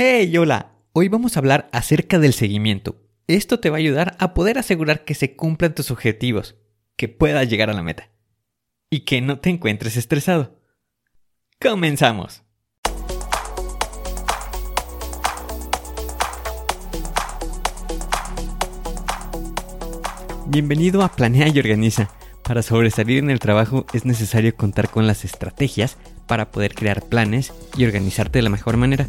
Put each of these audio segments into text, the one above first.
Hey, hola. Hoy vamos a hablar acerca del seguimiento. Esto te va a ayudar a poder asegurar que se cumplan tus objetivos, que puedas llegar a la meta y que no te encuentres estresado. Comenzamos. Bienvenido a Planea y Organiza. Para sobresalir en el trabajo es necesario contar con las estrategias para poder crear planes y organizarte de la mejor manera.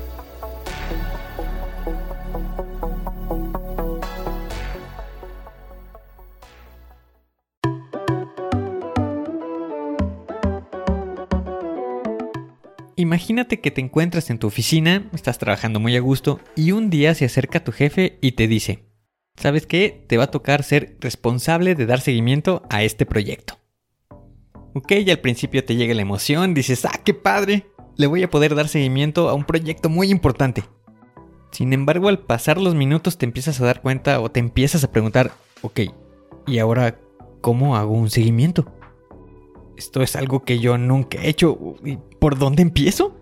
Imagínate que te encuentras en tu oficina, estás trabajando muy a gusto y un día se acerca tu jefe y te dice, ¿sabes qué? Te va a tocar ser responsable de dar seguimiento a este proyecto. Ok, y al principio te llega la emoción, dices, ah, qué padre, le voy a poder dar seguimiento a un proyecto muy importante. Sin embargo, al pasar los minutos te empiezas a dar cuenta o te empiezas a preguntar, ok, ¿y ahora cómo hago un seguimiento? Esto es algo que yo nunca he hecho. ¿Y por dónde empiezo?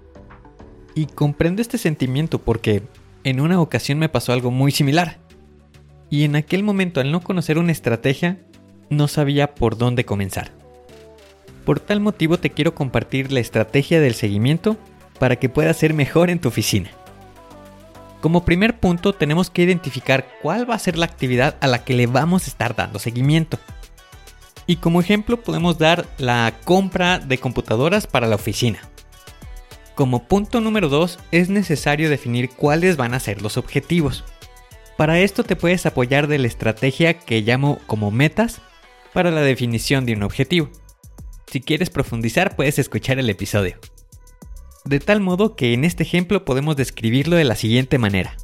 Y comprendo este sentimiento porque en una ocasión me pasó algo muy similar. Y en aquel momento, al no conocer una estrategia, no sabía por dónde comenzar. Por tal motivo te quiero compartir la estrategia del seguimiento para que puedas ser mejor en tu oficina. Como primer punto tenemos que identificar cuál va a ser la actividad a la que le vamos a estar dando seguimiento. Y como ejemplo podemos dar la compra de computadoras para la oficina. Como punto número 2 es necesario definir cuáles van a ser los objetivos. Para esto te puedes apoyar de la estrategia que llamo como metas para la definición de un objetivo. Si quieres profundizar puedes escuchar el episodio. De tal modo que en este ejemplo podemos describirlo de la siguiente manera.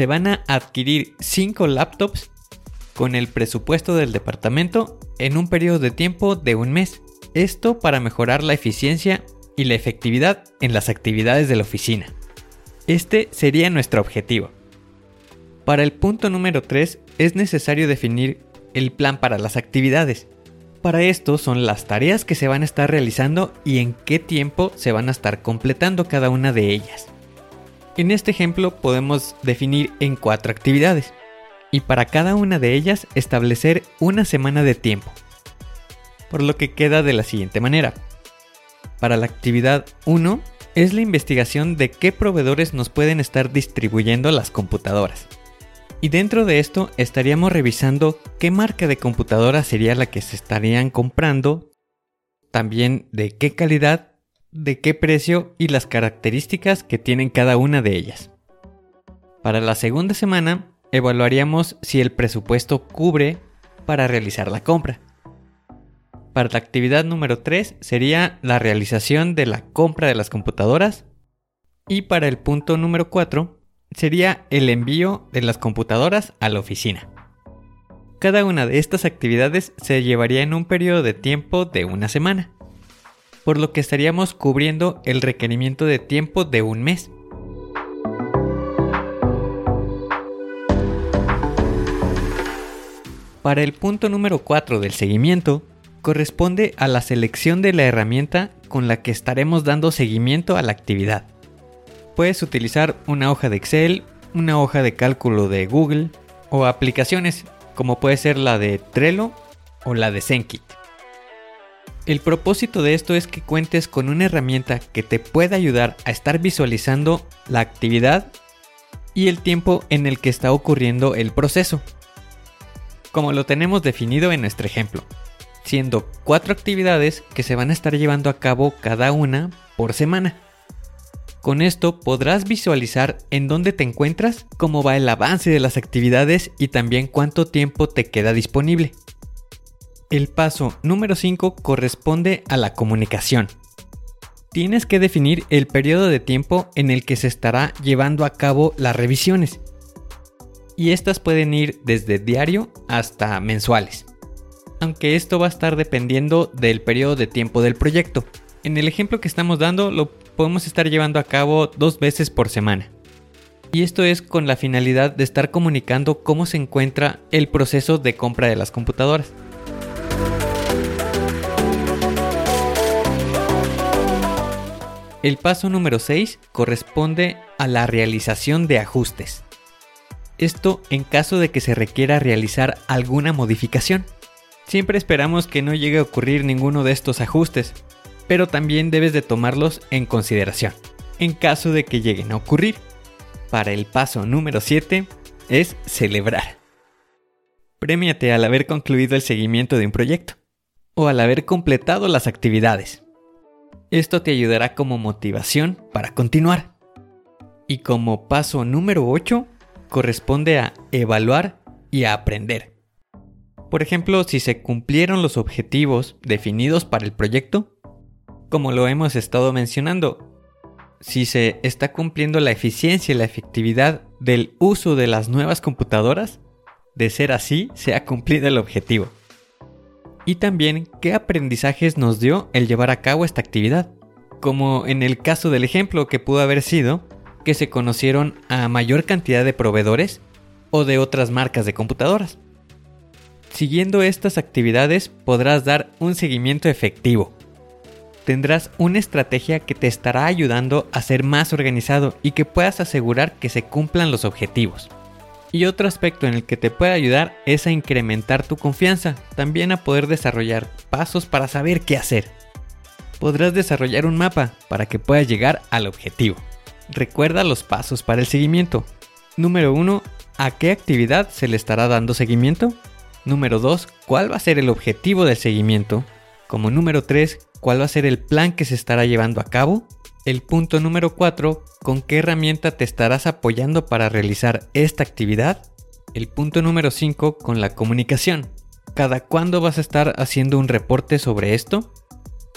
Se van a adquirir 5 laptops con el presupuesto del departamento en un periodo de tiempo de un mes. Esto para mejorar la eficiencia y la efectividad en las actividades de la oficina. Este sería nuestro objetivo. Para el punto número 3 es necesario definir el plan para las actividades. Para esto son las tareas que se van a estar realizando y en qué tiempo se van a estar completando cada una de ellas. En este ejemplo podemos definir en cuatro actividades y para cada una de ellas establecer una semana de tiempo. Por lo que queda de la siguiente manera. Para la actividad 1 es la investigación de qué proveedores nos pueden estar distribuyendo las computadoras. Y dentro de esto estaríamos revisando qué marca de computadora sería la que se estarían comprando, también de qué calidad de qué precio y las características que tienen cada una de ellas. Para la segunda semana, evaluaríamos si el presupuesto cubre para realizar la compra. Para la actividad número 3 sería la realización de la compra de las computadoras. Y para el punto número 4 sería el envío de las computadoras a la oficina. Cada una de estas actividades se llevaría en un periodo de tiempo de una semana por lo que estaríamos cubriendo el requerimiento de tiempo de un mes. Para el punto número 4 del seguimiento, corresponde a la selección de la herramienta con la que estaremos dando seguimiento a la actividad. Puedes utilizar una hoja de Excel, una hoja de cálculo de Google o aplicaciones como puede ser la de Trello o la de Zenkit. El propósito de esto es que cuentes con una herramienta que te pueda ayudar a estar visualizando la actividad y el tiempo en el que está ocurriendo el proceso. como lo tenemos definido en nuestro ejemplo, siendo cuatro actividades que se van a estar llevando a cabo cada una por semana. Con esto podrás visualizar en dónde te encuentras, cómo va el avance de las actividades y también cuánto tiempo te queda disponible. El paso número 5 corresponde a la comunicación. Tienes que definir el periodo de tiempo en el que se estará llevando a cabo las revisiones. Y estas pueden ir desde diario hasta mensuales. Aunque esto va a estar dependiendo del periodo de tiempo del proyecto. En el ejemplo que estamos dando lo podemos estar llevando a cabo dos veces por semana. Y esto es con la finalidad de estar comunicando cómo se encuentra el proceso de compra de las computadoras. El paso número 6 corresponde a la realización de ajustes. Esto en caso de que se requiera realizar alguna modificación. Siempre esperamos que no llegue a ocurrir ninguno de estos ajustes, pero también debes de tomarlos en consideración, en caso de que lleguen a ocurrir. Para el paso número 7 es celebrar. Premiate al haber concluido el seguimiento de un proyecto o al haber completado las actividades. Esto te ayudará como motivación para continuar. Y como paso número 8 corresponde a evaluar y a aprender. Por ejemplo, si se cumplieron los objetivos definidos para el proyecto, como lo hemos estado mencionando. Si se está cumpliendo la eficiencia y la efectividad del uso de las nuevas computadoras, de ser así, se ha cumplido el objetivo. Y también qué aprendizajes nos dio el llevar a cabo esta actividad, como en el caso del ejemplo que pudo haber sido que se conocieron a mayor cantidad de proveedores o de otras marcas de computadoras. Siguiendo estas actividades podrás dar un seguimiento efectivo tendrás una estrategia que te estará ayudando a ser más organizado y que puedas asegurar que se cumplan los objetivos. Y otro aspecto en el que te puede ayudar es a incrementar tu confianza, también a poder desarrollar pasos para saber qué hacer. Podrás desarrollar un mapa para que puedas llegar al objetivo. Recuerda los pasos para el seguimiento. Número 1. ¿A qué actividad se le estará dando seguimiento? Número 2. ¿Cuál va a ser el objetivo del seguimiento? Como número 3, ¿cuál va a ser el plan que se estará llevando a cabo? El punto número 4, ¿con qué herramienta te estarás apoyando para realizar esta actividad? El punto número 5, con la comunicación. ¿Cada cuándo vas a estar haciendo un reporte sobre esto?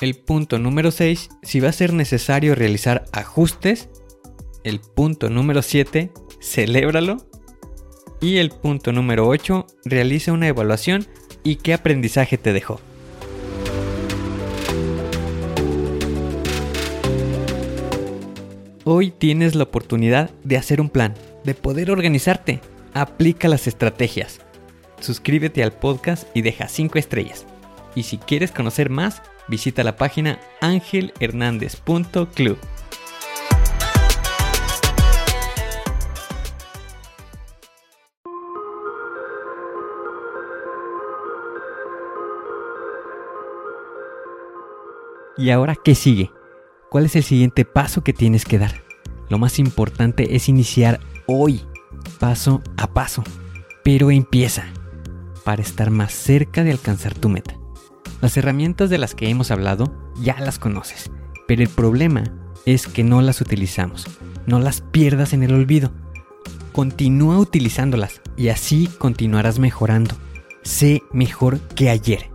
El punto número 6, si va a ser necesario realizar ajustes. El punto número 7, celébralo. Y el punto número 8, realiza una evaluación y qué aprendizaje te dejó. Hoy tienes la oportunidad de hacer un plan, de poder organizarte. Aplica las estrategias. Suscríbete al podcast y deja 5 estrellas. Y si quieres conocer más, visita la página angelhernandez.club. ¿Y ahora qué sigue? ¿Cuál es el siguiente paso que tienes que dar? Lo más importante es iniciar hoy, paso a paso. Pero empieza para estar más cerca de alcanzar tu meta. Las herramientas de las que hemos hablado ya las conoces, pero el problema es que no las utilizamos. No las pierdas en el olvido. Continúa utilizándolas y así continuarás mejorando. Sé mejor que ayer.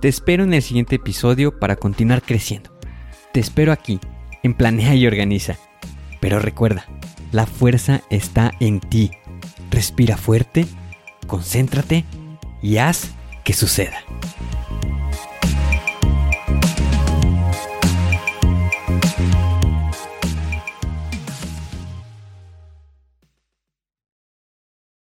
Te espero en el siguiente episodio para continuar creciendo. Te espero aquí, en Planea y Organiza. Pero recuerda, la fuerza está en ti. Respira fuerte, concéntrate y haz que suceda.